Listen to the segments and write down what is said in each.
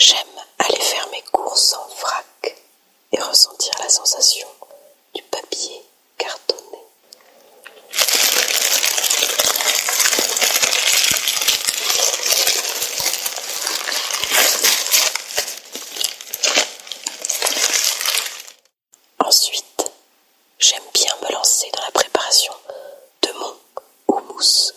J'aime aller faire mes courses en vrac et ressentir la sensation du papier cartonné. Ensuite, j'aime bien me lancer dans la préparation de mon houmous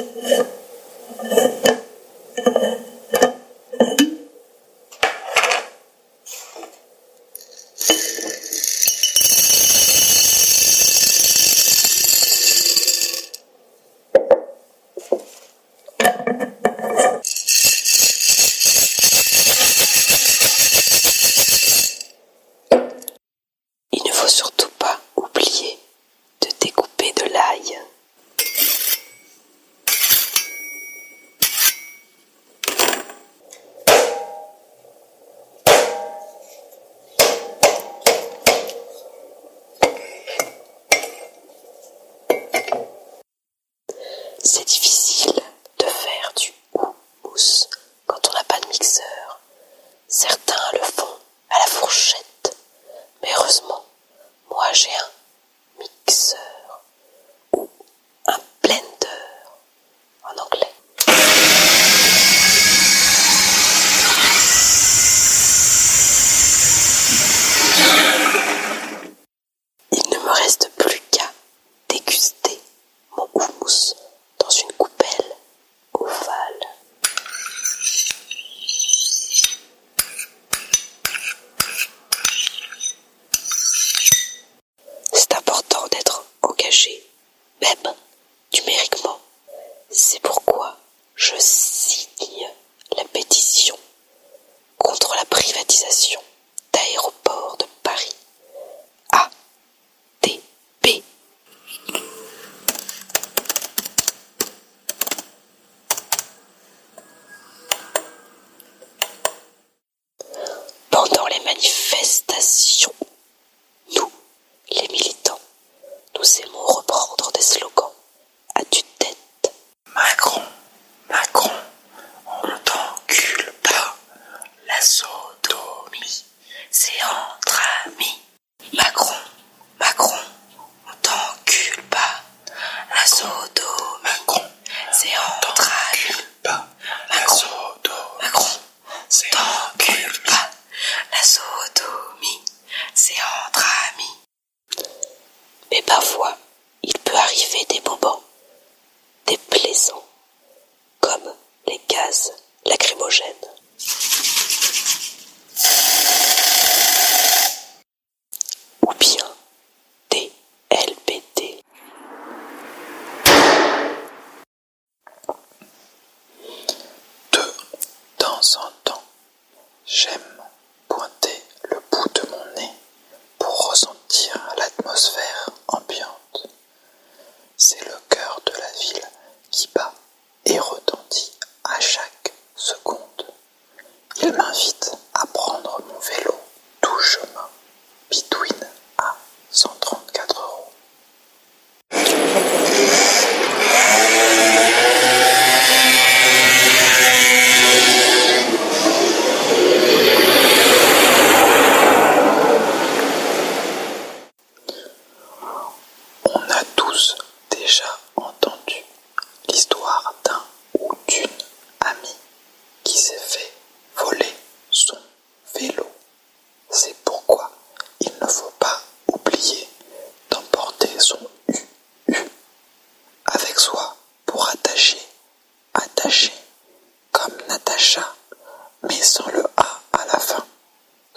Uh-huh. c'est difficile. Même numériquement. C'est pourquoi je sais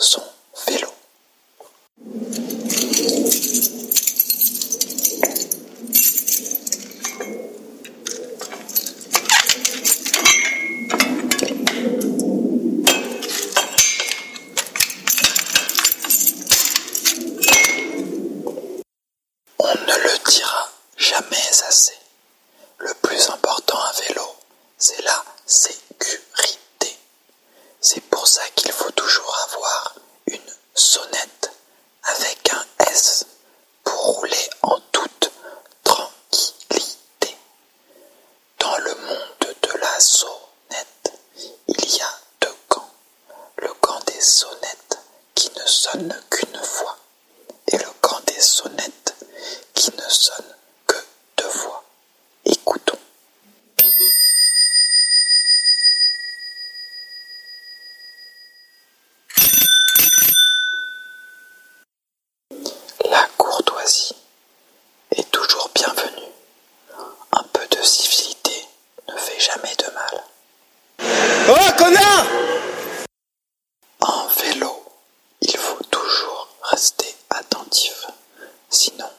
sont des sonnettes qui ne sonnent qu'une fois. attentive, sinon